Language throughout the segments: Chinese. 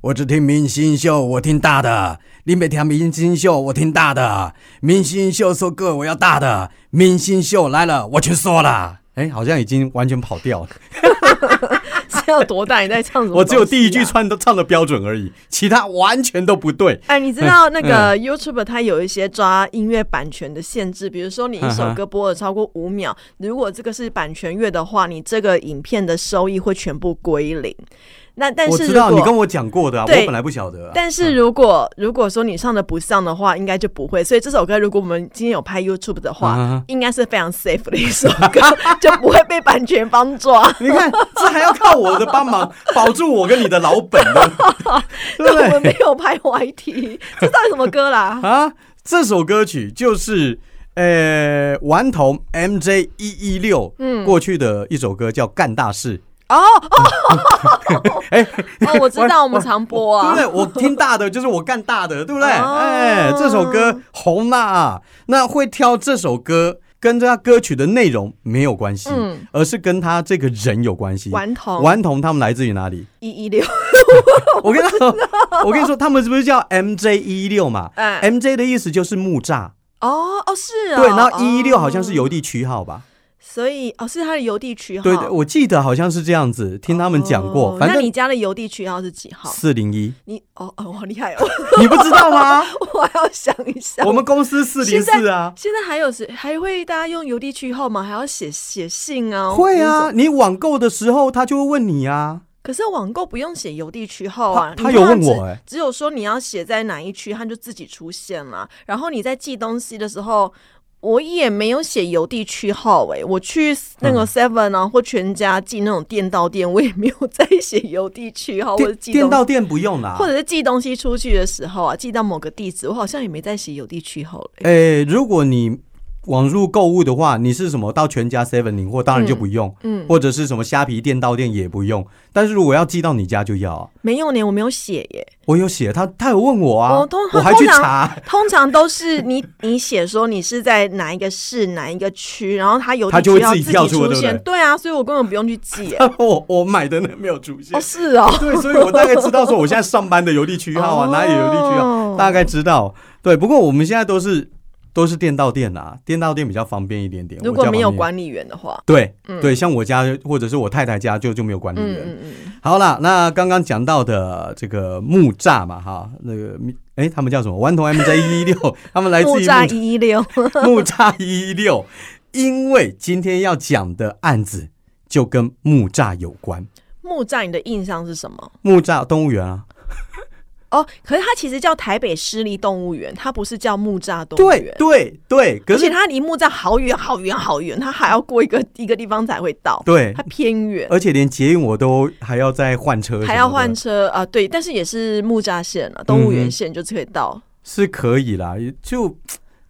我只听明星秀，我听大的。你没听明星秀，我听大的。明星秀说歌，我要大的。明星秀来了，我去说了。哎，好像已经完全跑调了。是要多大？你在唱什么、我只有第一句唱都唱的标准而已，其他完全都不对。哎，你知道那个 YouTube 它有一些抓音乐版权的限制，比如说你一首歌播了超过五秒，如果这个是版权乐的话，你这个影片的收益会全部归零。那但是我知道你跟我讲过的，我本来不晓得。但是如果如果说你唱的不上的话，应该就不会。所以这首歌如果我们今天有拍 YouTube 的话，应该是非常 safe 的一首歌，就不会被版权方抓。你看，这还要靠我的帮忙保住我跟你的老本呢。对我们没有拍 YT，这到底什么歌啦？啊，这首歌曲就是呃顽童 MJ 一一六嗯过去的一首歌，叫《干大事》。哦哦，哎哦，我知道我们常播啊，对不对？我听大的就是我干大的，对不对？哎，这首歌红了，那会挑这首歌跟他歌曲的内容没有关系，嗯，而是跟他这个人有关系。顽童，顽童他们来自于哪里？一一六，我跟他说，我跟你说，他们是不是叫 MJ 一一六嘛？哎，MJ 的意思就是木栅。哦哦，是啊，对，然后一一六好像是邮递区号吧。所以哦，是他的邮递区号。对对，我记得好像是这样子，听他们讲过。那你家的邮递区号是几号？四零一。你哦哦，好厉害哦！你不知道吗？我要想一下。我们公司四零四啊。现在还有谁还会大家用邮递区号吗？还要写写信啊？会啊，你网购的时候他就会问你啊。可是网购不用写邮递区号啊。他有问我哎，只有说你要写在哪一区，他就自己出现了。然后你在寄东西的时候。我也没有写邮递区号诶，我去那个 Seven 啊或全家寄那种电到店，我也没有再写邮递区号或者寄电到店不用啦，或者是寄东西出去的时候啊，寄到某个地址，我好像也没再写邮递区号了。哎，如果你。网入购物的话，你是什么到全家 Seven 领货，当然就不用，嗯，或者是什么虾皮店到店也不用。但是如果要寄到你家，就要。没有呢，我没有写耶。我有写，他他有问我啊，我我还去查。通常都是你 你写说你是在哪一个市哪一个区，然后他有他就会自己跳出现。对啊，所以我根本不用去寄。我我买的那没有出现。哦，是哦。对，所以我大概知道说我现在上班的邮递区号啊，哪里邮递区号，大概知道。对，不过我们现在都是。都是店到店啊，店到店比较方便一点点。如果没有管理员的话，对对，像我家或者是我太太家就就没有管理员。嗯嗯嗯。好了，那刚刚讲到的这个木栅嘛，哈，那个哎，他们叫什么？顽童 M J 一一六，他们来自于木栅一一六，木栅一一六。因为今天要讲的案子就跟木栅有关。木栅，你的印象是什么？木栅动物园啊。哦，可是它其实叫台北市立动物园，它不是叫木栅动物园。对对对，而且它离木栅好远好远好远，它还要过一个一个地方才会到。对，它偏远，而且连捷运我都还要再换车，还要换车啊。对，但是也是木栅线啊，动物园线就可以到，是可以啦。就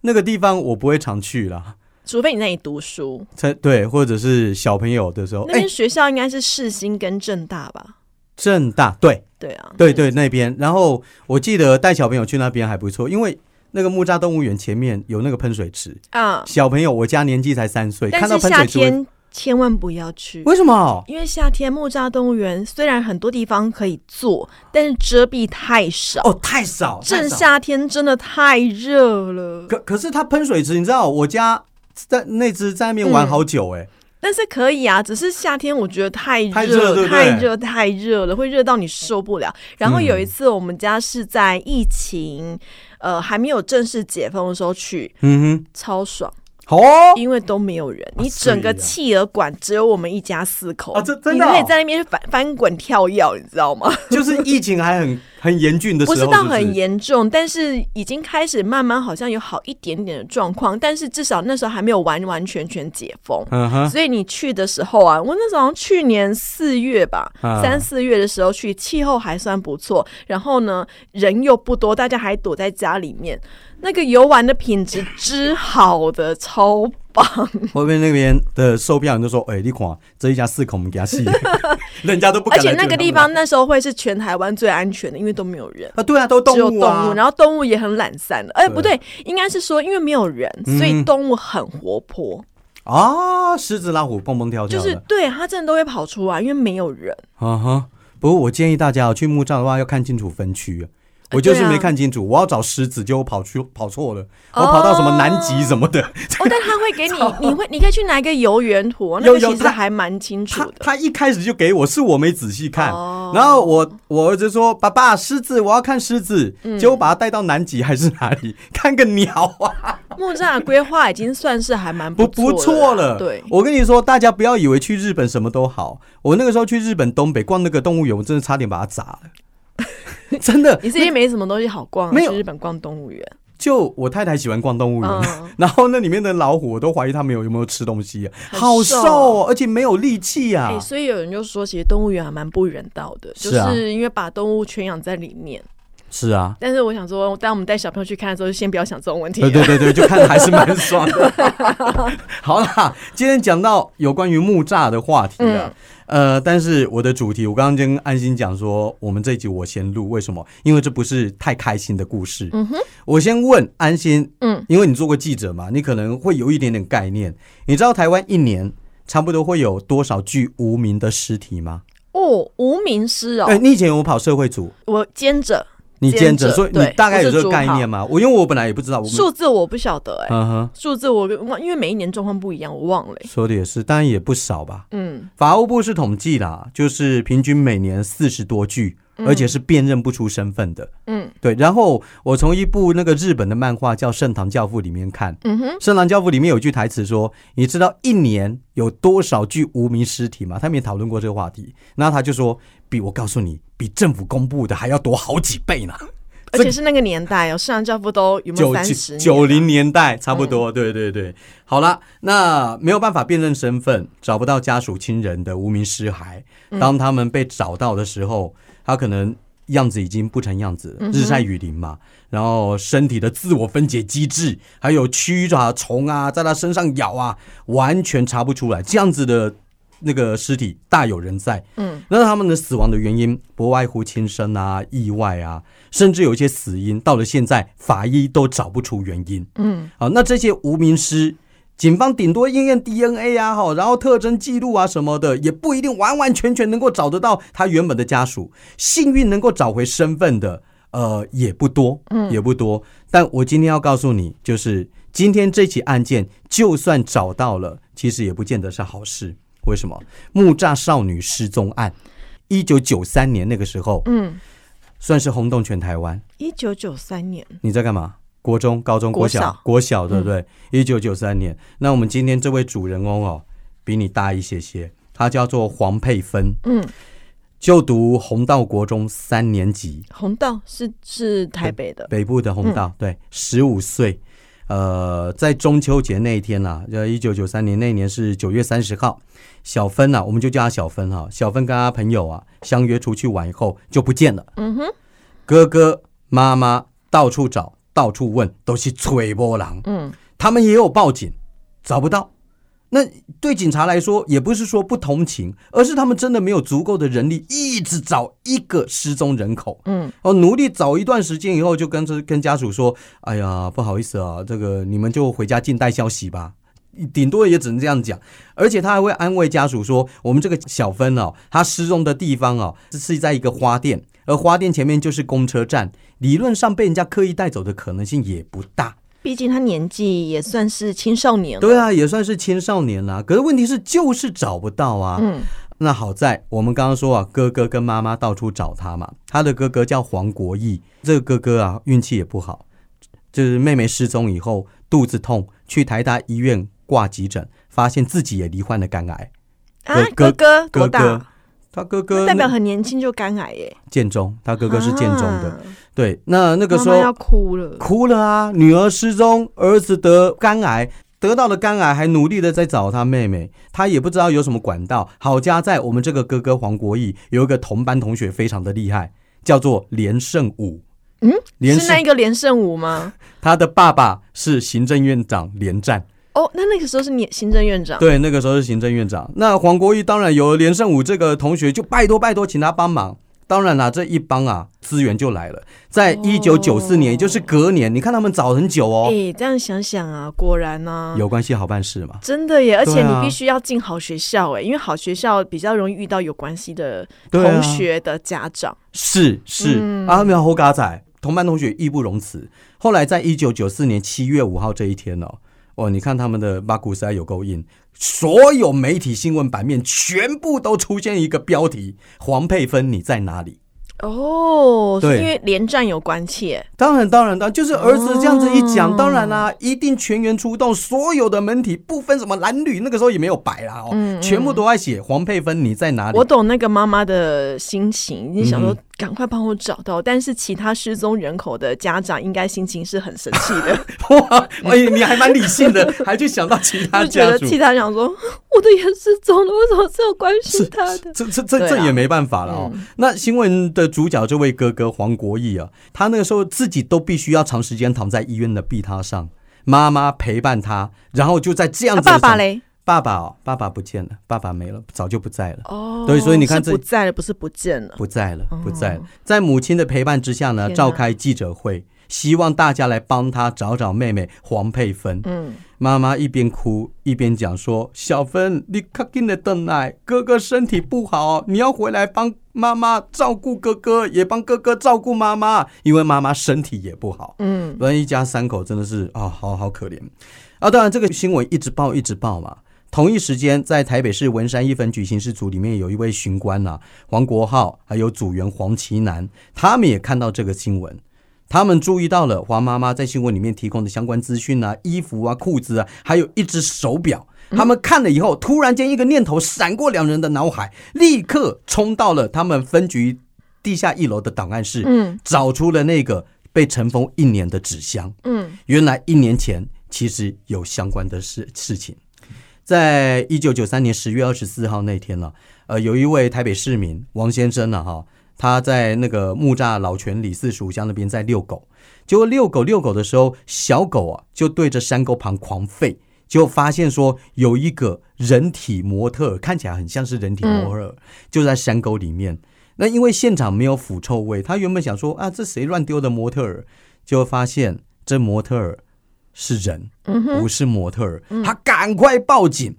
那个地方我不会常去啦，除非你那里读书。才对，或者是小朋友的时候，那边学校应该是世新跟正大吧。正大对对啊，对对那边，然后我记得带小朋友去那边还不错，因为那个木栅动物园前面有那个喷水池啊。小朋友，我家年纪才三岁，看到喷水池千万不要去。为什么？因为夏天木栅动物园虽然很多地方可以坐，但是遮蔽太少哦，太少。正夏天真的太热了。可可是它喷水池，你知道我家在那只在那边玩好久哎。但是可以啊，只是夏天我觉得太热，太热，太热了，会热到你受不了。然后有一次我们家是在疫情呃还没有正式解封的时候去，嗯哼，超爽哦，因为都没有人，你整个企鹅馆只有我们一家四口啊，这真的，你可以在那边翻翻滚跳跃，你知道吗？就是疫情还很。很严峻的时候，不是到很严重，但是已经开始慢慢好像有好一点点的状况，但是至少那时候还没有完完全全解封。所以你去的时候啊，我那时候去年四月吧，三四月的时候去，气候还算不错，然后呢人又不多，大家还躲在家里面。那个游玩的品质之好的，超棒！后面那边的售票员就说：“哎，你看这一家四口，我们给他吸，人家都不。”而且那个地方那时候会是全台湾最安全的，因为都没有人啊。对啊，都动物啊，然后动物也很懒散的。哎，不对，应该是说因为没有人，所以动物很活泼啊。狮子、老虎蹦蹦跳跳，就是对它真的都会跑出来，因为没有人。啊哈。不过我建议大家去墓葬的话，要看清楚分区。我就是没看清楚，我要找狮子，结果跑去跑错了，我跑到什么南极什么的。哦，但他会给你，你会，你可以去拿一个游园图，那个其实还蛮清楚的。他一开始就给我，是我没仔细看。然后我我儿子说：“爸爸，狮子，我要看狮子。”结果把他带到南极还是哪里 看个鸟啊？木栅规划已经算是还蛮不不错了。对，我跟你说，大家不要以为去日本什么都好。我那个时候去日本东北逛那个动物园，我真的差点把它砸了。真的，你是因为没什么东西好逛，没有日本逛动物园。就我太太喜欢逛动物园，然后那里面的老虎，我都怀疑他们有有没有吃东西，好瘦，而且没有力气啊。所以有人就说，其实动物园还蛮不人道的，就是因为把动物圈养在里面。是啊，但是我想说，当我们带小朋友去看的时候，就先不要想这种问题。对对对对，就看还是蛮 爽的。好啦，今天讲到有关于木栅的话题啊。呃，但是我的主题，我刚刚跟安心讲说，我们这一集我先录，为什么？因为这不是太开心的故事。嗯哼，我先问安心，嗯，因为你做过记者嘛，你可能会有一点点概念。你知道台湾一年差不多会有多少具无名的尸体吗？哦，无名尸哦。哎，你以前有跑社会组？我兼着。你兼职，所以你大概有这个概念吗？我因为我本来也不知道，数字我不晓得哎，数字我因为每一年状况不一样，我忘了。说的也是，当然也不少吧。嗯，法务部是统计啦，就是平均每年四十多具。而且是辨认不出身份的，嗯，对。然后我从一部那个日本的漫画叫《圣堂教父》里面看，嗯哼，《圣堂教父》里面有句台词说：“你知道一年有多少具无名尸体吗？”他们也讨论过这个话题。然后他就说：“比我告诉你，比政府公布的还要多好几倍呢。”而且是那个年代哦，《圣堂教父》都有没有三十？九零年代差不多。对对对，好了，那没有办法辨认身份，找不到家属亲人的无名尸骸，当他们被找到的时候。他可能样子已经不成样子，日晒雨淋嘛，然后身体的自我分解机制，还有蛆爪虫啊，在他身上咬啊，完全查不出来。这样子的那个尸体大有人在，嗯，那他们的死亡的原因不外乎轻生啊、意外啊，甚至有一些死因到了现在法医都找不出原因，嗯，好，那这些无名尸。警方顶多验验 DNA 啊，哈，然后特征记录啊什么的，也不一定完完全全能够找得到他原本的家属。幸运能够找回身份的，呃，也不多，嗯，也不多。但我今天要告诉你，就是今天这起案件，就算找到了，其实也不见得是好事。为什么？木栅少女失踪案，一九九三年那个时候，嗯，算是轰动全台湾。一九九三年，你在干嘛？国中、高中、国小、国小，对不对？一九九三年，那我们今天这位主人翁哦，比你大一些些，他叫做黄佩芬，嗯，就读红道国中三年级。红道是是台北的。北部的红道，对，十五岁，呃，在中秋节那一天呐，就一九九三年那一年是九月三十号，小芬呐，我们就叫他小芬哈，小芬跟他朋友啊相约出去玩以后就不见了，嗯哼，哥哥妈妈到处找。到处问都是吹波浪，嗯，他们也有报警，找不到。那对警察来说，也不是说不同情，而是他们真的没有足够的人力，一直找一个失踪人口，嗯，哦，努力找一段时间以后，就跟这跟家属说：“哎呀，不好意思啊，这个你们就回家静待消息吧。”顶多也只能这样讲。而且他还会安慰家属说：“我们这个小芬哦，她失踪的地方哦，是在一个花店。”而花店前面就是公车站，理论上被人家刻意带走的可能性也不大。毕竟他年纪也算是青少年。对啊，也算是青少年啦。可是问题是就是找不到啊。嗯。那好在我们刚刚说啊，哥哥跟妈妈到处找他嘛。他的哥哥叫黄国义，这个哥哥啊运气也不好，就是妹妹失踪以后肚子痛，去台大医院挂急诊，发现自己也罹患了肝癌。啊，哥哥多大？他哥哥代表很年轻就肝癌耶，建中，他哥哥是建中的，对，那那个时候要哭了，哭了啊！女儿失踪，儿子得肝癌，得到了肝癌，还努力的在找他妹妹，他也不知道有什么管道。好家在我们这个哥哥黄国义有一个同班同学非常的厉害，叫做连胜武，嗯，是那一个连胜武吗？他的爸爸是行政院长连战。哦，那那个时候是你行政院长？对，那个时候是行政院长。那黄国义当然有连胜武这个同学，就拜托拜托，请他帮忙当然啦，这一帮啊，资源就来了。在一九九四年，也就是隔年，你看他们早很久哦。哎，这样想想啊，果然呢，有关系好办事嘛。真的耶，而且你必须要进好学校哎，因为好学校比较容易遇到有关系的同学的家长。是是啊，没有猴嘎仔，同班同学义不容辞。后来在一九九四年七月五号这一天哦，哦，你看他们的巴古塞有够硬。所有媒体新闻版面全部都出现一个标题：黄佩芬你在哪里？哦，对，因为连战有关切。当然，当然，当然，就是儿子这样子一讲，当然啦，一定全员出动，所有的媒体不分什么男女，那个时候也没有白啦哦，全部都在写黄佩芬你在哪里。我懂那个妈妈的心情，你想说。赶快帮我找到！但是其他失踪人口的家长应该心情是很生气的。哇，哎，你还蛮理性的，还去想到其他家族，替他想说，我的也失踪了，为什么只有关心他的？这这这这也没办法了哦。那新闻的主角这位哥哥黄国义啊，他那个时候自己都必须要长时间躺在医院的病榻上，妈妈陪伴他，然后就在这样子。爸爸嘞？爸爸哦，爸爸不见了，爸爸没了，早就不在了。哦，对，所以你看，这不在了，不是不见了，不在了，不在了。在母亲的陪伴之下呢，召开记者会，希望大家来帮他找找妹妹黄佩芬。嗯，妈妈一边哭一边讲说：“小芬，你赶紧的等来，哥哥身体不好，你要回来帮妈妈照顾哥哥，也帮哥哥照顾妈妈，因为妈妈身体也不好。”嗯，不然一家三口真的是啊，好好可怜。啊，当然这个新闻一直报一直报嘛。同一时间，在台北市文山一分局刑事组里面，有一位巡官呐，黄国浩，还有组员黄奇南，他们也看到这个新闻，他们注意到了黄妈妈在新闻里面提供的相关资讯啊，衣服啊、裤子啊，还有一只手表。他们看了以后，突然间一个念头闪过两人的脑海，立刻冲到了他们分局地下一楼的档案室，嗯，找出了那个被尘封一年的纸箱，嗯，原来一年前其实有相关的事事情。在一九九三年十月二十四号那天呢，呃，有一位台北市民王先生呢，哈，他在那个木栅老泉里四蜀乡那边在遛狗，结果遛狗遛狗的时候，小狗啊就对着山沟旁狂吠，就发现说有一个人体模特，看起来很像是人体模特，就在山沟里面。那因为现场没有腐臭味，他原本想说啊，这谁乱丢的模特儿，就发现这模特儿。是人，不是模特儿。他赶快报警。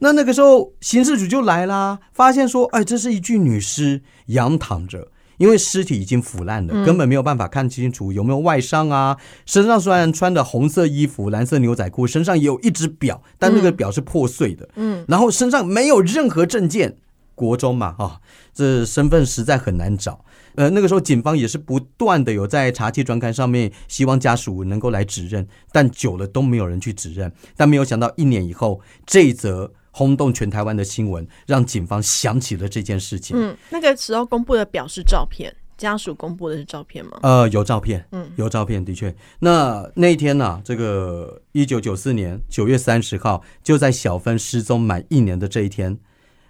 那那个时候，刑事组就来啦，发现说，哎，这是一具女尸，仰躺着，因为尸体已经腐烂了，根本没有办法看清楚有没有外伤啊。身上虽然穿的红色衣服、蓝色牛仔裤，身上也有一只表，但那个表是破碎的。嗯，然后身上没有任何证件，国中嘛，哈，这身份实在很难找。呃，那个时候警方也是不断的有在查缉专刊上面，希望家属能够来指认，但久了都没有人去指认。但没有想到一年以后，这一则轰动全台湾的新闻，让警方想起了这件事情。嗯，那个时候公布的表示照片，家属公布的是照片吗？呃，有照片，嗯，有照片，的确。那那一天呢，这个一九九四年九月三十号，就在小芬失踪满一年的这一天，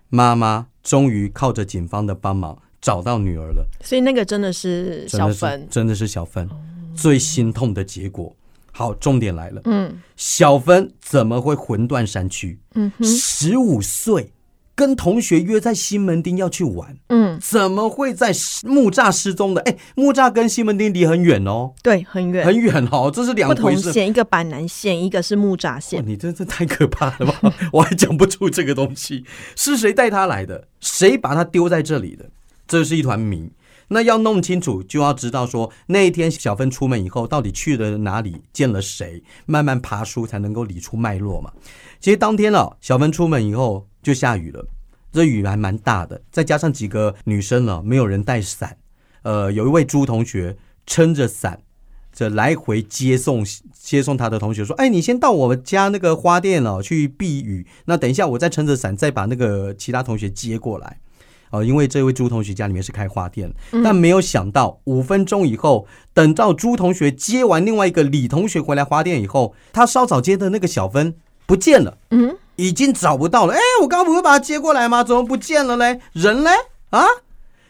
妈妈终于靠着警方的帮忙。找到女儿了，所以那个真的是小芬，真的是小芬，最心痛的结果。好，重点来了，嗯，小芬怎么会魂断山区？嗯，十五岁，跟同学约在西门町要去玩，嗯，怎么会在木栅失踪的？哎，木栅跟西门町离很远哦，对，很远，很远哦，这是两回事。线，一个板南线，一个是木栅线。你这这太可怕了吧？我还讲不出这个东西，是谁带他来的？谁把他丢在这里的？这是一团谜，那要弄清楚，就要知道说那一天小芬出门以后，到底去了哪里，见了谁，慢慢爬书才能够理出脉络嘛。其实当天哦，小芬出门以后就下雨了，这雨还蛮大的，再加上几个女生了，没有人带伞，呃，有一位朱同学撑着伞，这来回接送接送他的同学说：“哎，你先到我们家那个花店哦去避雨，那等一下我再撑着伞再把那个其他同学接过来。”哦，因为这位朱同学家里面是开花店，但没有想到五分钟以后，等到朱同学接完另外一个李同学回来花店以后，他稍早接的那个小芬不见了，嗯，已经找不到了。哎，我刚刚不是把他接过来吗？怎么不见了嘞？人嘞？啊？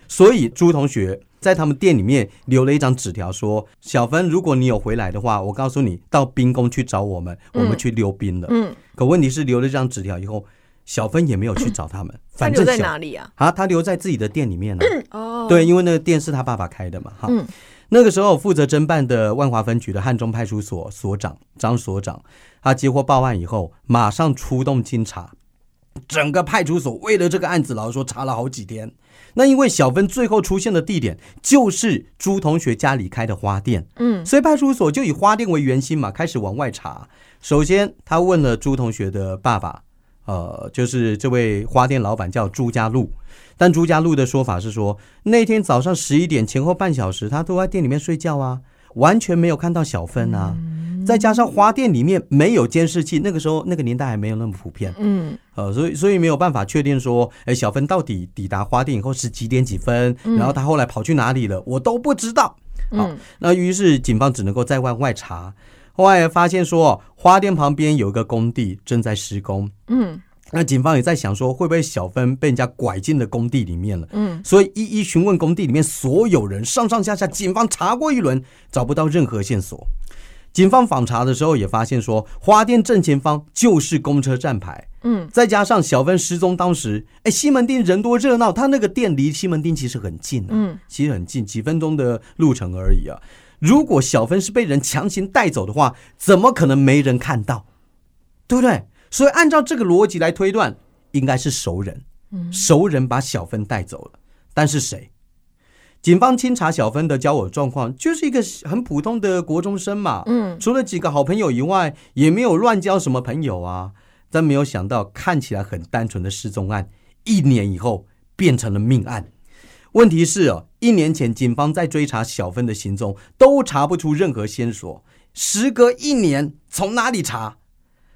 所以朱同学在他们店里面留了一张纸条，说：“小芬，如果你有回来的话，我告诉你到冰宫去找我们，我们去溜冰了。”嗯，可问题是留了这张纸条以后。小芬也没有去找他们。他留在哪里啊？啊，他留在自己的店里面呢。哦，对，因为那个店是他爸爸开的嘛。哈，那个时候负责侦办的万华分局的汉中派出所所长张所长，他接获报案以后，马上出动侦查。整个派出所为了这个案子，老实说查了好几天。那因为小芬最后出现的地点就是朱同学家里开的花店，嗯，所以派出所就以花店为圆心嘛，开始往外查。首先，他问了朱同学的爸爸，呃，就是这位花店老板叫朱家禄，但朱家禄的说法是说，那天早上十一点前后半小时，他都在店里面睡觉啊，完全没有看到小芬啊。再加上花店里面没有监视器，那个时候那个年代还没有那么普遍，嗯，呃，所以所以没有办法确定说，哎，小芬到底抵达花店以后是几点几分，然后他后来跑去哪里了，我都不知道。好，那于是警方只能够在外外查，后来发现说花店旁边有一个工地正在施工，嗯。那警方也在想说，会不会小芬被人家拐进了工地里面了？嗯，所以一一询问工地里面所有人，上上下下，警方查过一轮，找不到任何线索。警方访查的时候也发现说，花店正前方就是公车站牌。嗯，再加上小芬失踪当时，哎，西门町人多热闹，他那个店离西门町其实很近，嗯，其实很近，几分钟的路程而已啊。如果小芬是被人强行带走的话，怎么可能没人看到？对不对？所以，按照这个逻辑来推断，应该是熟人，熟人把小芬带走了。但是谁？警方清查小芬的交友状况，就是一个很普通的国中生嘛。嗯，除了几个好朋友以外，也没有乱交什么朋友啊。但没有想到，看起来很单纯的失踪案，一年以后变成了命案。问题是哦，一年前警方在追查小芬的行踪，都查不出任何线索。时隔一年，从哪里查？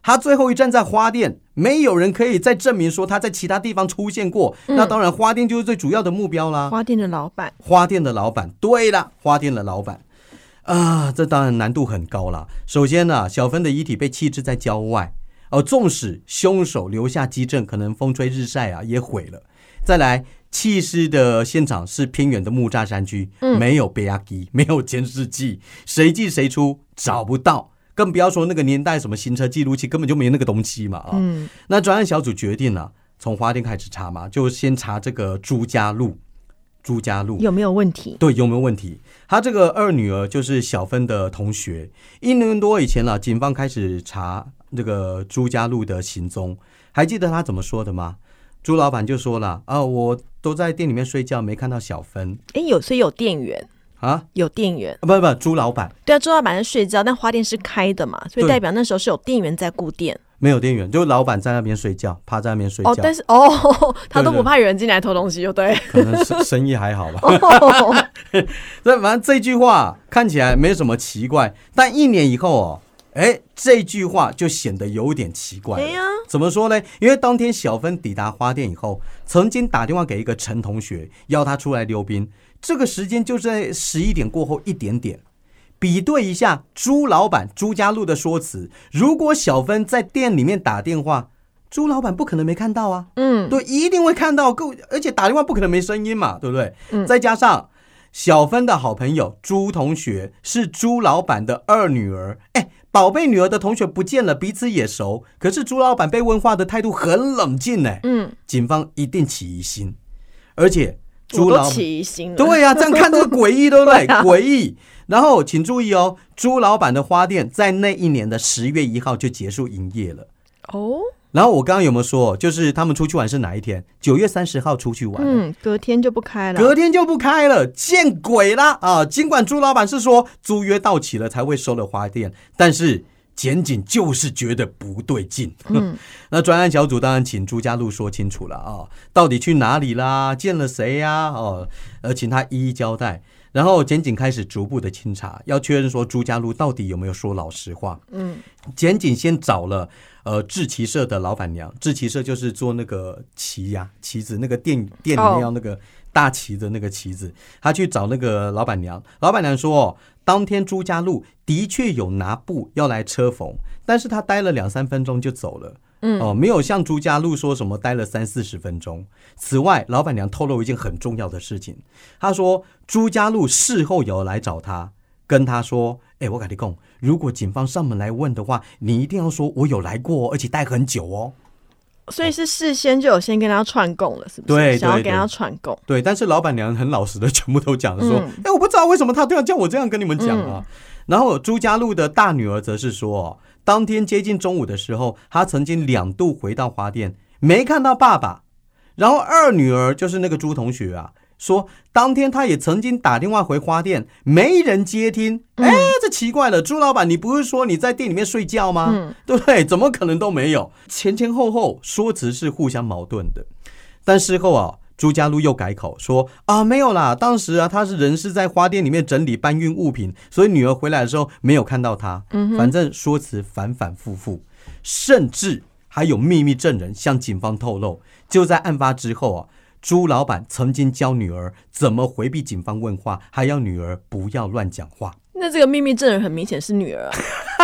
他最后一站在花店，没有人可以再证明说他在其他地方出现过。那当然，花店就是最主要的目标啦。花店的老板，花店的老板，对了，花店的老板啊，这当然难度很高了。首先呢，小芬的遗体被弃置在郊外，而纵使凶手留下基证，可能风吹日晒啊也毁了。再来，弃尸的现场是偏远的木栅山区，没有贝亚机，没有监视器，谁进谁出找不到。更不要说那个年代什么行车记录器根本就没那个东西嘛啊！嗯，那专案小组决定了从花店开始查嘛，就先查这个朱家路，朱家路有没有问题？对，有没有问题？他这个二女儿就是小芬的同学，一年多以前了，警方开始查这个朱家路的行踪，还记得他怎么说的吗？朱老板就说了啊，我都在店里面睡觉，没看到小芬。哎，有所以有店员。啊，有店员，啊不不，朱老板，对啊，朱老板在睡觉，但花店是开的嘛，所以代表那时候是有店员在顾店，没有店员，就老板在那边睡觉，趴在那边睡觉。哦，但是哦，他都不怕有人进来偷东西，就对，可能生生意还好吧。那反正这句话看起来没什么奇怪，但一年以后哦，哎，这句话就显得有点奇怪。哎呀，怎么说呢？因为当天小芬抵达花店以后，曾经打电话给一个陈同学，要他出来溜冰。这个时间就在十一点过后一点点，比对一下朱老板朱家路的说辞。如果小芬在店里面打电话，朱老板不可能没看到啊。嗯，对，一定会看到。够，而且打电话不可能没声音嘛，对不对？嗯。再加上小芬的好朋友朱同学是朱老板的二女儿，哎，宝贝女儿的同学不见了，彼此也熟。可是朱老板被问话的态度很冷静呢。嗯，警方一定起疑心，而且。朱老起疑心，对呀，这样看都诡异，对不对？诡异。然后请注意哦，朱老板的花店在那一年的十月一号就结束营业了。哦。然后我刚刚有没有说，就是他们出去玩是哪一天？九月三十号出去玩。嗯，隔天就不开了。隔天就不开了，见鬼啦啊！尽管朱老板是说租约到期了才会收了花店，但是。检警就是觉得不对劲，嗯，那专案小组当然请朱家路说清楚了啊，到底去哪里啦，见了谁呀？哦，呃，请他一一交代。然后检警开始逐步的清查，要确认说朱家路到底有没有说老实话。嗯，检警先找了呃制旗社的老板娘，制旗社就是做那个旗呀旗子，那个店店里面要那个大旗的那个旗子，他去找那个老板娘，老板娘说。哦当天朱家路的确有拿布要来车缝，但是他待了两三分钟就走了。嗯，哦，没有像朱家路说什么待了三四十分钟。此外，老板娘透露一件很重要的事情，她说朱家路事后有来找她，跟她说：“哎，我跟你讲，如果警方上门来问的话，你一定要说我有来过，而且待很久哦。”所以是事先就有先跟他串供了，是不是？对，想要跟他串供。对，但是老板娘很老实的，全部都讲说：“哎，我不知道为什么他都要叫我这样跟你们讲啊。”然后朱家路的大女儿则是说：“当天接近中午的时候，他曾经两度回到花店，没看到爸爸。然后二女儿就是那个朱同学啊。”说当天他也曾经打电话回花店，没人接听。哎，这奇怪了，朱老板，你不是说你在店里面睡觉吗？对不对？怎么可能都没有？前前后后说辞是互相矛盾的。但事后啊，朱家路又改口说啊，没有啦，当时啊，他是人是在花店里面整理搬运物品，所以女儿回来的时候没有看到他。嗯，反正说辞反反复复，甚至还有秘密证人向警方透露，就在案发之后啊。朱老板曾经教女儿怎么回避警方问话，还要女儿不要乱讲话。那这个秘密证人很明显是女儿，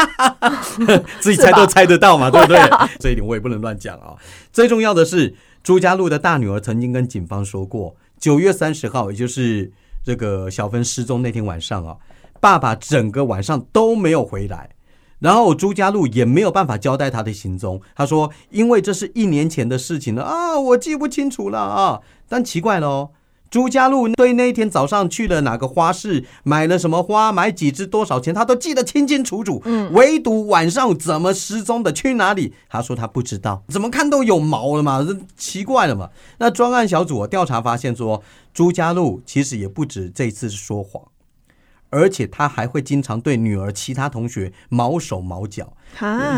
自己猜都猜得到嘛，对不对？这一点我也不能乱讲啊。最重要的是，朱家路的大女儿曾经跟警方说过，九月三十号，也就是这个小芬失踪那天晚上啊，爸爸整个晚上都没有回来。然后朱家路也没有办法交代他的行踪。他说：“因为这是一年前的事情了啊，我记不清楚了啊。”但奇怪了，朱家路对那天早上去了哪个花市，买了什么花，买几支，多少钱，他都记得清清楚楚。嗯，唯独晚上怎么失踪的，去哪里，他说他不知道。怎么看都有毛了嘛，这奇怪了嘛。那专案小组调查发现说，朱家路其实也不止这次说谎。而且他还会经常对女儿其他同学毛手毛脚，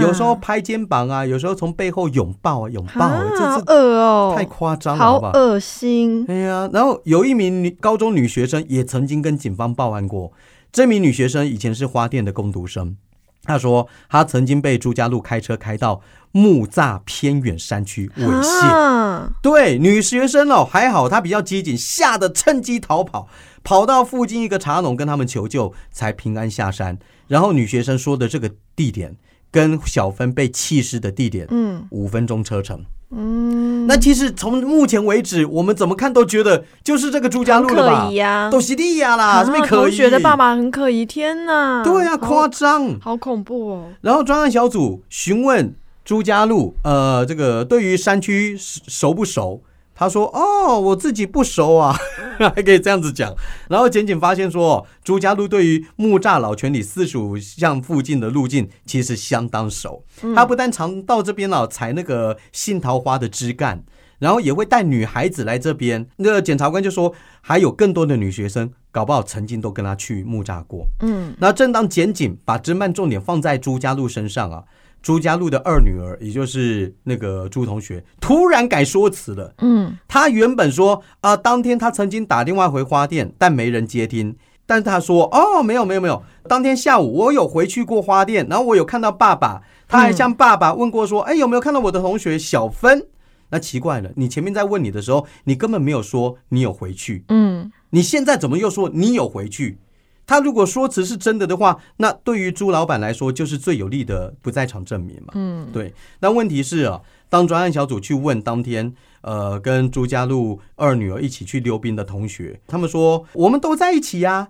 有时候拍肩膀啊，有时候从背后拥抱啊，拥抱，好恶哦，太夸张了，好？恶心。哎呀，然后有一名女高中女学生也曾经跟警方报案过，这名女学生以前是花店的工读生。他说，他曾经被朱家路开车开到木栅偏远山区猥亵。对，女学生哦，还好她比较机警，吓得趁机逃跑，跑到附近一个茶农跟他们求救，才平安下山。然后女学生说的这个地点，跟小芬被弃尸的地点，嗯，五分钟车程。嗯，那其实从目前为止，我们怎么看都觉得就是这个朱家路？可疑呀，都西地呀啦，这边可疑。觉得爸爸很可疑，天哪！对呀，夸张，好恐怖哦。然后专案小组询问朱家路，呃，这个对于山区熟不熟？他说：“哦，我自己不熟啊，还可以这样子讲。”然后检警发现说，朱家路对于木栅老泉里四十五巷附近的路径其实相当熟。他不但常到这边哦采那个杏桃花的枝干，然后也会带女孩子来这边。那个检察官就说，还有更多的女学生，搞不好曾经都跟他去木栅过。嗯，那正当检警把侦办重点放在朱家路身上啊。朱家路的二女儿，也就是那个朱同学，突然改说辞了。嗯，他原本说啊，当天他曾经打电话回花店，但没人接听。但是他说哦，没有没有没有，当天下午我有回去过花店，然后我有看到爸爸，他还向爸爸问过说，哎，有没有看到我的同学小芬？那奇怪了，你前面在问你的时候，你根本没有说你有回去。嗯，你现在怎么又说你有回去？他如果说辞是真的的话，那对于朱老板来说就是最有力的不在场证明嘛。嗯，对。那问题是啊，当专案小组去问当天呃跟朱家路二女儿一起去溜冰的同学，他们说我们都在一起呀，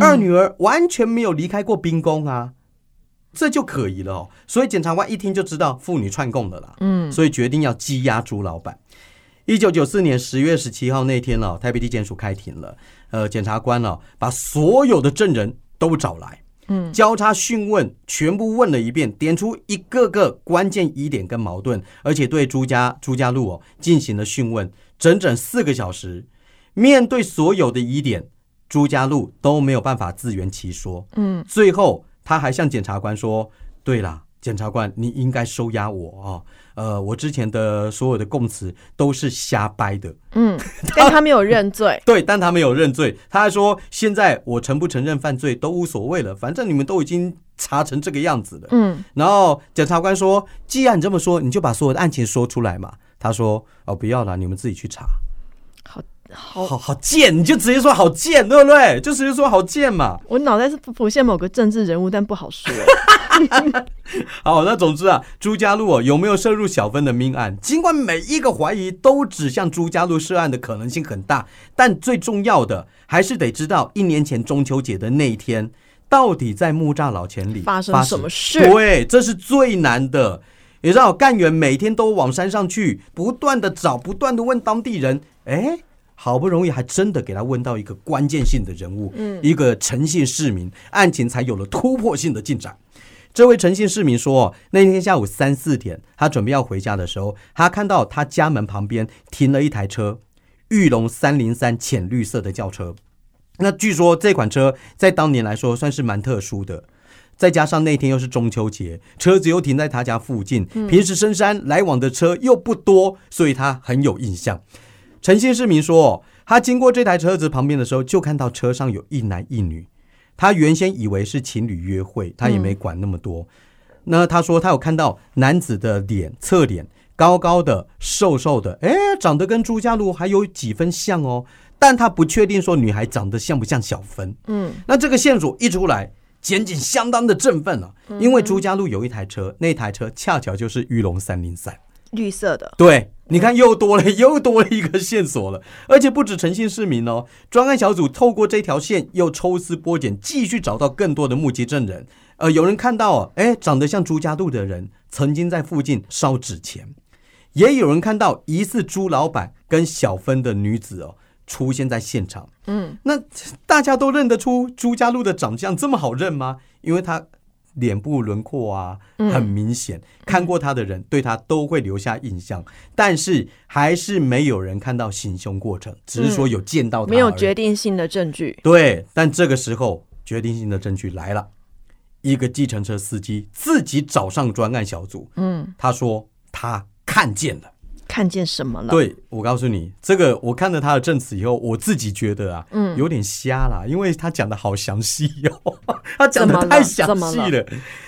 二女儿完全没有离开过冰宫啊，这就可疑了哦。所以检察官一听就知道妇女串供的啦。嗯，所以决定要羁押朱老板。一九九四年十月十七号那天哦，台北地检署开庭了。呃，检察官呢，把所有的证人都找来，嗯，交叉讯问，全部问了一遍，点出一个个关键疑点跟矛盾，而且对朱家朱家路哦进行了讯问，整整四个小时。面对所有的疑点，朱家路都没有办法自圆其说，嗯，最后他还向检察官说：“对了，检察官，你应该收押我啊。”呃，我之前的所有的供词都是瞎掰的。嗯，但他没有认罪。对，但他没有认罪。他还说，现在我承不承认犯罪都无所谓了，反正你们都已经查成这个样子了。嗯，然后检察官说，既然你这么说，你就把所有的案情说出来嘛。他说，哦，不要了，你们自己去查。好。好好好贱，你就直接说好贱，对不对？就直接说好贱嘛。我脑袋是浮现某个政治人物，但不好说。好，那总之啊，朱家路有没有涉入小芬的命案？尽管每一个怀疑都指向朱家路涉案的可能性很大，但最重要的还是得知道一年前中秋节的那一天，到底在木栅老钱里发生什么事？对，这是最难的。你知道干员每天都往山上去，不断的找，不断的问当地人，哎，好不容易还真的给他问到一个关键性的人物，嗯，一个诚信市民，案情才有了突破性的进展。这位诚信市民说，那天下午三四点，他准备要回家的时候，他看到他家门旁边停了一台车，玉龙三零三浅绿色的轿车。那据说这款车在当年来说算是蛮特殊的，再加上那天又是中秋节，车子又停在他家附近，平时深山来往的车又不多，所以他很有印象。诚信市民说，他经过这台车子旁边的时候，就看到车上有一男一女。他原先以为是情侣约会，他也没管那么多。那他说他有看到男子的脸侧脸高高的、瘦瘦的，哎，长得跟朱家路还有几分像哦。但他不确定说女孩长得像不像小芬。嗯，那这个线索一出来，检警相当的振奋了，因为朱家路有一台车，那台车恰巧就是玉龙三零三，绿色的。对，你看又多了又多了一个线索了，而且不止诚信市民哦，专案小组透过这条线又抽丝剥茧，继续找到更多的目击证人。呃，有人看到，哎，长得像朱家渡的人曾经在附近烧纸钱，也有人看到疑似朱老板跟小芬的女子哦。出现在现场，嗯，那大家都认得出朱家路的长相这么好认吗？因为他脸部轮廓啊很明显，看过他的人对他都会留下印象，但是还是没有人看到行凶过程，只是说有见到他，没有决定性的证据。对，但这个时候决定性的证据来了，一个计程车司机自己找上专案小组，嗯，他说他看见了。看见什么了？对我告诉你，这个我看了他的证词以后，我自己觉得啊，嗯，有点瞎啦，因为他讲的好详细哟，他讲的太详细了。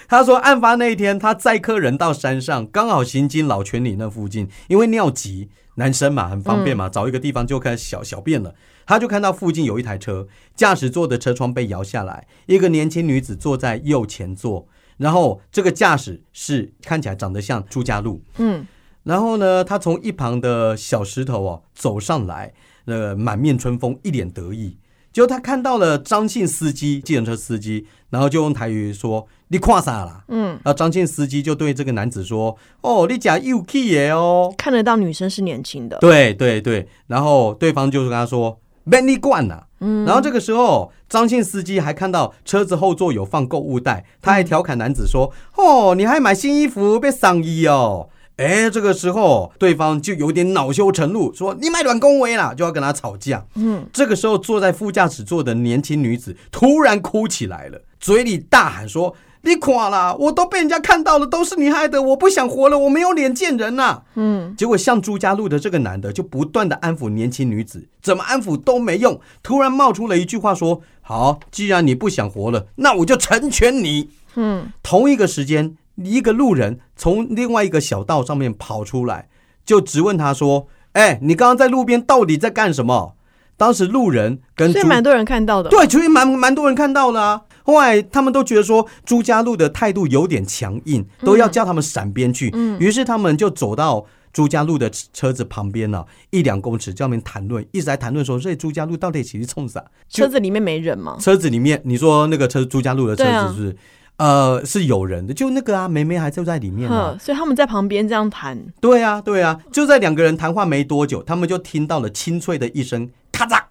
他说，案发那一天，他载客人到山上，刚好行经老泉里那附近，因为尿急，男生嘛很方便嘛，找一个地方就开始小小便了。他就看到附近有一台车，驾驶座的车窗被摇下来，一个年轻女子坐在右前座，然后这个驾驶是看起来长得像朱家路，嗯。然后呢，他从一旁的小石头哦走上来，呃，满面春风，一脸得意。结果他看到了张姓司机，计程车司机，然后就用台语说：“你跨啥啦？”嗯，然后张姓司机就对这个男子说：“哦，你假又 key 耶哦。”看得到女生是年轻的。对对对，然后对方就是跟他说：“没你惯呐。”嗯，然后这个时候张姓司机还看到车子后座有放购物袋，他还调侃男子说：“哦，你还买新衣服，被上衣哦。”哎，这个时候对方就有点恼羞成怒，说：“你卖软恭维啦，就要跟他吵架。”嗯，这个时候坐在副驾驶座的年轻女子突然哭起来了，嘴里大喊说：“你垮了，我都被人家看到了，都是你害的，我不想活了，我没有脸见人呐。”嗯，结果像朱家路的这个男的就不断的安抚年轻女子，怎么安抚都没用，突然冒出了一句话说：“好，既然你不想活了，那我就成全你。”嗯，同一个时间。一个路人从另外一个小道上面跑出来，就直问他说：“哎，你刚刚在路边到底在干什么？”当时路人跟所以蛮多人看到的，对，其实蛮蛮多人看到了啊。后来他们都觉得说朱家路的态度有点强硬，都要叫他们闪边去。嗯，于是他们就走到朱家路的车子旁边了，一两公尺，叫他们谈论，一直在谈论说：“这朱家路到底其实冲啥？车子里面没人吗？”车子里面，你说那个车朱家路的车子是不是？呃，是有人的，就那个啊，梅梅还就在里面呢，所以他们在旁边这样谈。对啊，对啊，就在两个人谈话没多久，他们就听到了清脆的一声咔嚓，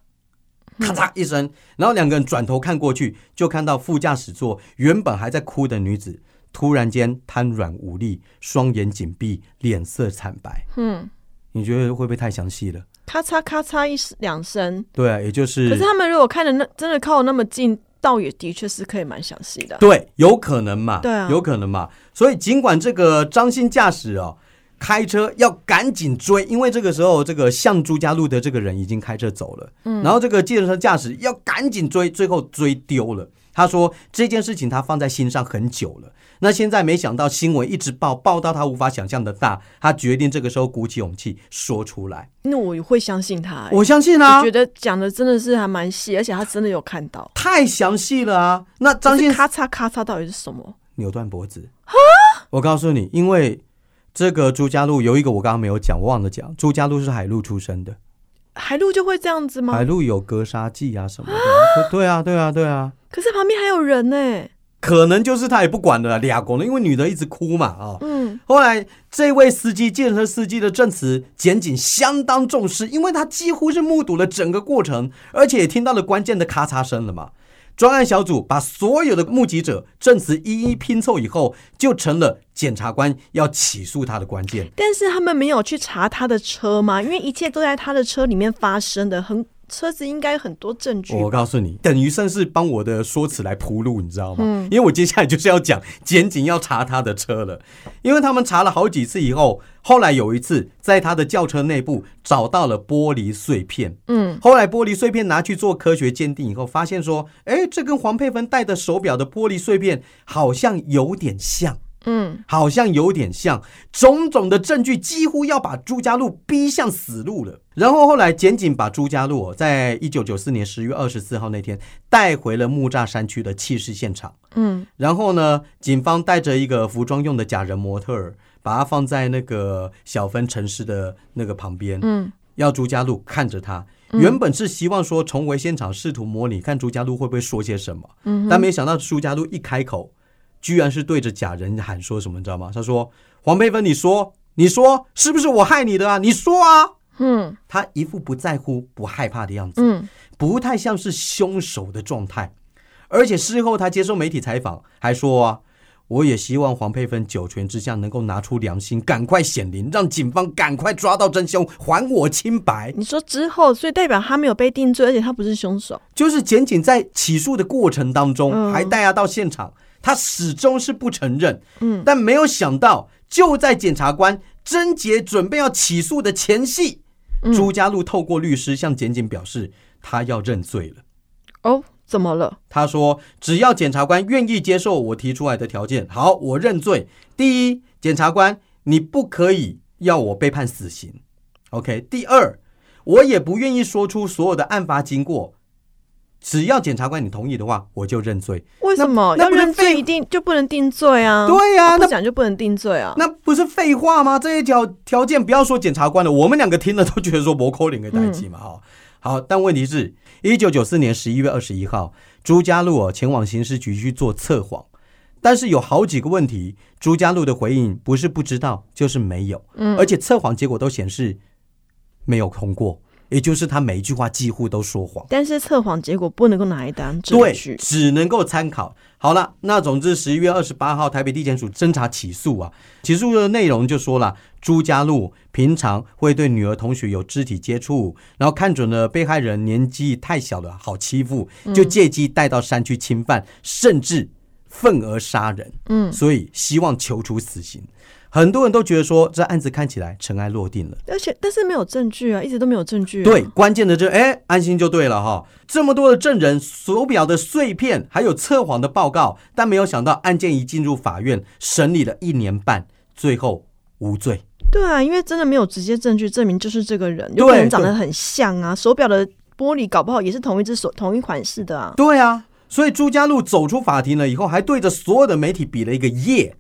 咔嚓一声，然后两个人转头看过去，就看到副驾驶座原本还在哭的女子，突然间瘫软无力，双眼紧闭，脸色惨白。嗯，你觉得会不会太详细了？咔嚓咔嚓一两声，对啊，也就是。可是他们如果看的那真的靠那么近。倒也的确是可以蛮详细的，对，有可能嘛，对啊，有可能嘛。所以尽管这个张欣驾驶哦，开车要赶紧追，因为这个时候这个向朱家路的这个人已经开车走了，嗯，然后这个计程车驾驶要赶紧追，最后追丢了。他说这件事情他放在心上很久了。那现在没想到新闻一直报报到他无法想象的大，他决定这个时候鼓起勇气说出来。那我会相信他，我相信啊，觉得讲的真的是还蛮细，而且他真的有看到，太详细了啊。那张信咔嚓咔嚓到底是什么？扭断脖子啊！我告诉你，因为这个朱家路有一个我刚刚没有讲，我忘了讲，朱家路是海陆出身的，海陆就会这样子吗？海陆有格杀技啊什么的，对啊，对啊，对啊。可是旁边还有人呢。可能就是他也不管的俩公的，因为女的一直哭嘛啊。嗯。后来这位司机，建车司机的证词，检警相当重视，因为他几乎是目睹了整个过程，而且也听到了关键的咔嚓声了嘛。专案小组把所有的目击者证词一一拼凑以后，就成了检察官要起诉他的关键。但是他们没有去查他的车吗？因为一切都在他的车里面发生的，很。车子应该很多证据。我告诉你，等于算是帮我的说辞来铺路，你知道吗？嗯。因为我接下来就是要讲检警要查他的车了，因为他们查了好几次以后，后来有一次在他的轿车内部找到了玻璃碎片。嗯。后来玻璃碎片拿去做科学鉴定以后，发现说，哎，这跟黄佩芬戴的手表的玻璃碎片好像有点像。嗯，好像有点像，种种的证据几乎要把朱家路逼向死路了。然后后来检警把朱家路在一九九四年十月二十四号那天带回了木栅山区的弃尸现场。嗯，然后呢，警方带着一个服装用的假人模特儿，把它放在那个小分城市的那个旁边。嗯，要朱家路看着他。原本是希望说重回现场，试图模拟看朱家路会不会说些什么。嗯，但没想到朱家路一开口。居然是对着假人喊说什么，你知道吗？他说：“黄佩芬，你说，你说是不是我害你的啊？你说啊。”嗯，他一副不在乎、不害怕的样子，嗯，不太像是凶手的状态。而且事后他接受媒体采访，还说：“啊，我也希望黄佩芬九泉之下能够拿出良心，赶快显灵，让警方赶快抓到真凶，还我清白。”你说之后，所以代表他没有被定罪，而且他不是凶手。就是检警在起诉的过程当中，还带他到现场。他始终是不承认，嗯，但没有想到，就在检察官贞洁准备要起诉的前夕，朱家路透过律师向检警表示，他要认罪了。哦，怎么了？他说，只要检察官愿意接受我提出来的条件，好，我认罪。第一，检察官，你不可以要我被判死刑。OK。第二，我也不愿意说出所有的案发经过。只要检察官你同意的话，我就认罪。为什么要认罪一定就不能定罪啊？对呀，不讲就不能定罪啊？那不是废话吗？这些条条件不要说检察官了，我们两个听了都觉得说摩扣零个代级嘛哈。好，但问题是，一九九四年十一月二十一号，朱家路前往刑事局去做测谎，但是有好几个问题，朱家路的回应不是不知道，就是没有。嗯，而且测谎结果都显示没有通过。也就是他每一句话几乎都说谎，但是测谎结果不能够拿来当证据，只能够参考。好了，那总之十一月二十八号，台北地检署侦查起诉啊，起诉的内容就说了，朱家路平常会对女儿同学有肢体接触，然后看准了被害人年纪太小了，好欺负，就借机带到山区侵犯，甚至愤而杀人。嗯，所以希望求处死刑。很多人都觉得说这案子看起来尘埃落定了，而且但是没有证据啊，一直都没有证据。对，关键的这哎，安心就对了哈。这么多的证人、手表的碎片，还有测谎的报告，但没有想到案件一进入法院审理了一年半，最后无罪。对啊，因为真的没有直接证据证明就是这个人，有可能长得很像啊，手表的玻璃搞不好也是同一只手、同一款式的啊。对啊，所以朱家路走出法庭了以后，还对着所有的媒体比了一个耶。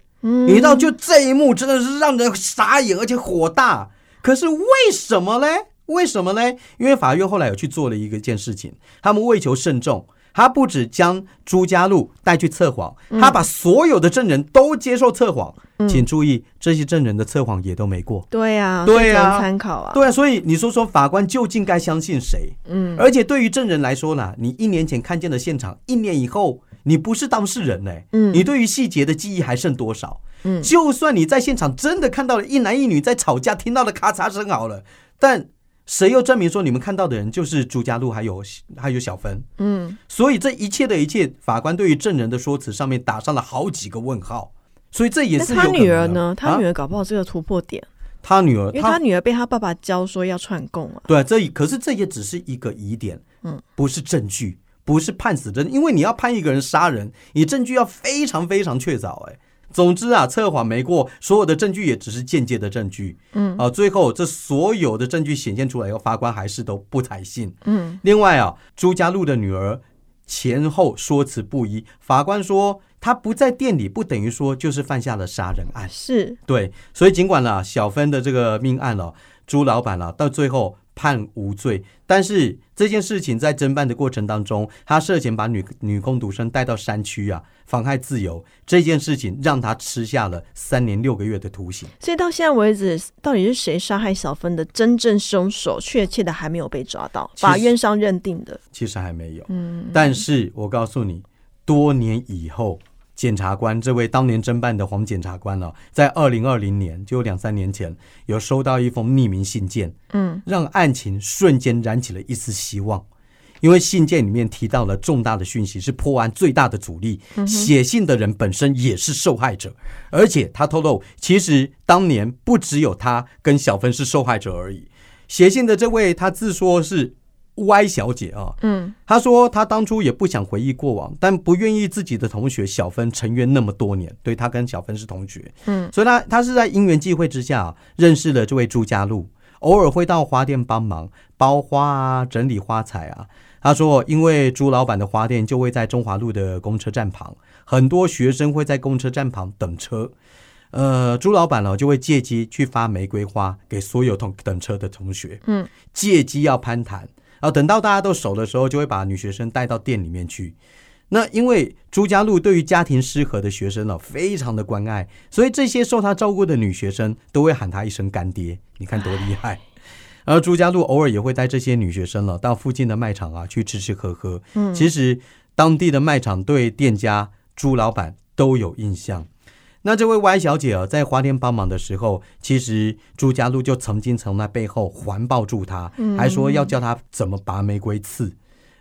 你知道，就这一幕真的是让人傻眼，而且火大。可是为什么呢？为什么呢？因为法院后来有去做了一个件事情，他们为求慎重，他不止将朱家路带去测谎，他把所有的证人都接受测谎。请注意，这些证人的测谎也都没过。对呀，对呀，参考啊。对啊，所以你说说，法官究竟该相信谁？嗯，而且对于证人来说呢，你一年前看见的现场，一年以后。你不是当事人呢，嗯，你对于细节的记忆还剩多少？嗯，就算你在现场真的看到了一男一女在吵架，听到了咔嚓声好了，但谁又证明说你们看到的人就是朱家路还有还有小芬？嗯，所以这一切的一切，法官对于证人的说辞上面打上了好几个问号，所以这也是他女儿呢，他女儿搞不好这个突破点，他女儿，因为他女儿被他爸爸教说要串供啊，对，这可是这也只是一个疑点，嗯，不是证据。不是判死的，因为你要判一个人杀人，你证据要非常非常确凿。哎，总之啊，测谎没过，所有的证据也只是间接的证据。嗯，啊，最后这所有的证据显现出来以后，法官还是都不采信。嗯，另外啊，朱家路的女儿前后说辞不一，法官说她不在店里，不等于说就是犯下了杀人案。是对，所以尽管呢，小芬的这个命案了，朱老板了，到最后。判无罪。但是这件事情在侦办的过程当中，他涉嫌把女女工读生带到山区啊，妨害自由。这件事情让他吃下了三年六个月的徒刑。所以到现在为止，到底是谁杀害小芬的真正凶手，确切的还没有被抓到，法院上认定的，其实还没有。嗯，但是我告诉你，多年以后。检察官，这位当年侦办的黄检察官了，在二零二零年，就两三年前，有收到一封匿名信件，嗯，让案情瞬间燃起了一丝希望。因为信件里面提到了重大的讯息，是破案最大的阻力。写信的人本身也是受害者，而且他透露，其实当年不只有他跟小芬是受害者而已。写信的这位，他自说是。Y 小姐啊，嗯，她说她当初也不想回忆过往，但不愿意自己的同学小芬沉冤那么多年。对她跟小芬是同学，嗯，所以她她是在因缘际会之下认识了这位朱家路，偶尔会到花店帮忙包花啊，整理花材啊。她说，因为朱老板的花店就会在中华路的公车站旁，很多学生会在公车站旁等车，呃，朱老板呢就会借机去发玫瑰花给所有同等车的同学，嗯，借机要攀谈。然后等到大家都熟的时候，就会把女学生带到店里面去。那因为朱家路对于家庭失和的学生呢，非常的关爱，所以这些受他照顾的女学生都会喊他一声干爹。你看多厉害！而朱家路偶尔也会带这些女学生了到附近的卖场啊去吃吃喝喝。嗯，其实当地的卖场对店家朱老板都有印象。那这位 Y 小姐啊，在花店帮忙的时候，其实朱家路就曾经从那背后环抱住她，还说要教她怎么拔玫瑰刺，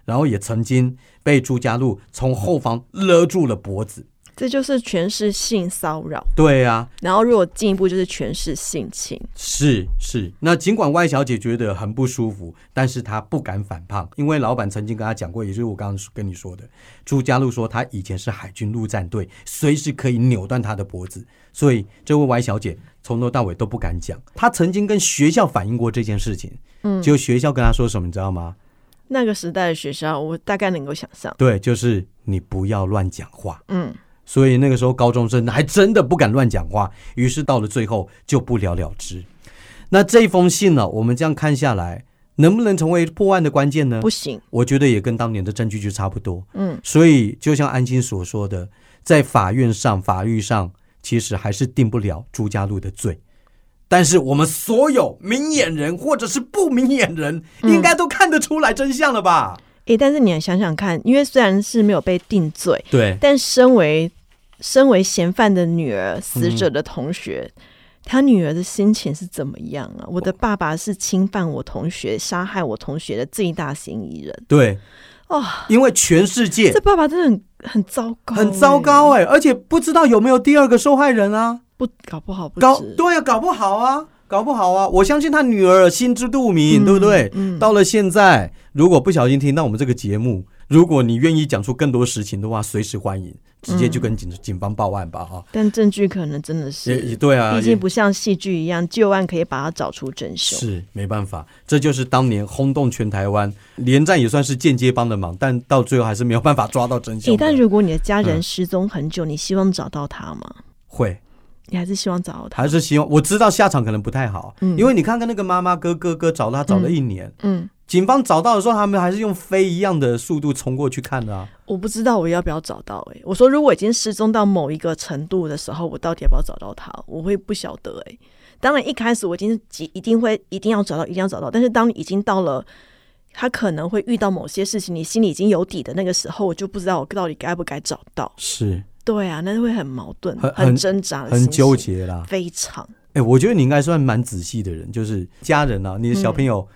然后也曾经被朱家路从后方勒住了脖子。这就是全是性骚扰，对啊。然后如果进一步就是全是性侵，是是。那尽管 Y 小姐觉得很不舒服，但是她不敢反抗，因为老板曾经跟她讲过，也就是我刚刚跟你说的，朱家路说他以前是海军陆战队，随时可以扭断她的脖子，所以这位 Y 小姐从头到尾都不敢讲。她曾经跟学校反映过这件事情，嗯，就学校跟她说什么，你知道吗？那个时代的学校，我大概能够想象，对，就是你不要乱讲话，嗯。所以那个时候高中生还真的不敢乱讲话，于是到了最后就不了了之。那这封信呢？我们这样看下来，能不能成为破案的关键呢？不行，我觉得也跟当年的证据就差不多。嗯，所以就像安心所说的，在法院上、法律上，其实还是定不了朱家路的罪。但是我们所有明眼人或者是不明眼人，应该都看得出来真相了吧？诶，但是你想想看，因为虽然是没有被定罪，对，但身为身为嫌犯的女儿，死者的同学，他女儿的心情是怎么样啊？我的爸爸是侵犯我同学、杀害我同学的最大嫌疑人。对，哦，因为全世界这爸爸真的很很糟糕，很糟糕哎，而且不知道有没有第二个受害人啊？不，搞不好不搞，对啊，搞不好啊。搞不好啊！我相信他女儿心知肚明，对不对？到了现在，如果不小心听到我们这个节目，如果你愿意讲出更多实情的话，随时欢迎，直接就跟警警方报案吧！哈。但证据可能真的是也对啊，毕竟不像戏剧一样，旧案可以把它找出真凶。是没办法，这就是当年轰动全台湾，连战也算是间接帮的忙，但到最后还是没有办法抓到真相。但如果你的家人失踪很久，你希望找到他吗？会。你还是希望找到他，还是希望我知道下场可能不太好，嗯，因为你看看那个妈妈哥哥哥找他找了一年，嗯，警方找到的时候，他们还是用飞一样的速度冲过去看的啊。我不知道我要不要找到哎，我说如果已经失踪到某一个程度的时候，我到底要不要找到他？我会不晓得哎。当然一开始我已经急，一定会一定要找到，一定要找到。但是当已经到了他可能会遇到某些事情，你心里已经有底的那个时候，我就不知道我到底该不该找到。是。对啊，那会很矛盾，很挣扎，很纠结啦，非常。哎，我觉得你应该算蛮仔细的人，就是家人啊，你的小朋友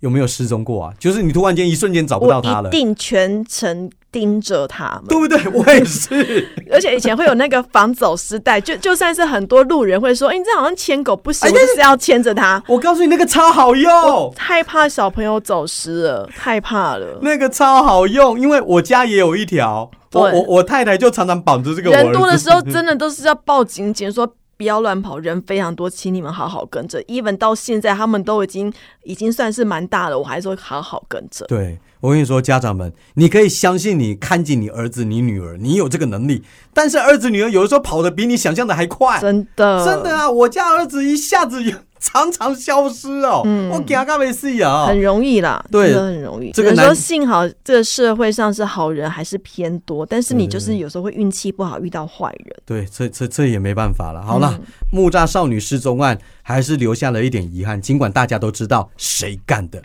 有没有失踪过啊？就是你突然间一瞬间找不到他了，一定全程盯着他，对不对？我也是。而且以前会有那个防走失带，就就算是很多路人会说：“哎，你这好像牵狗不行，就是要牵着它。”我告诉你，那个超好用，害怕小朋友走失了，害怕了。那个超好用，因为我家也有一条。我我我太太就常常绑着这个。人多的时候，真的都是要抱紧紧，说不要乱跑。人非常多，请你们好好跟着。even 到现在，他们都已经已经算是蛮大了，我还说好好跟着。对我跟你说，家长们，你可以相信你看紧你儿子、你女儿，你有这个能力。但是儿子女儿有的时候跑的比你想象的还快，真的真的啊！我家儿子一下子常常消失哦。我惊到没事啊，很容易啦，对，很容易。这个说幸好这个社会上是好人还是偏多，但是你就是有时候会运气不好遇到坏人。对，这这这也没办法了。好了，木栅少女失踪案还是留下了一点遗憾，尽管大家都知道谁干的。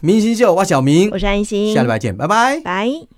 明星秀，我小明，我是安心，下礼拜见，拜拜，拜。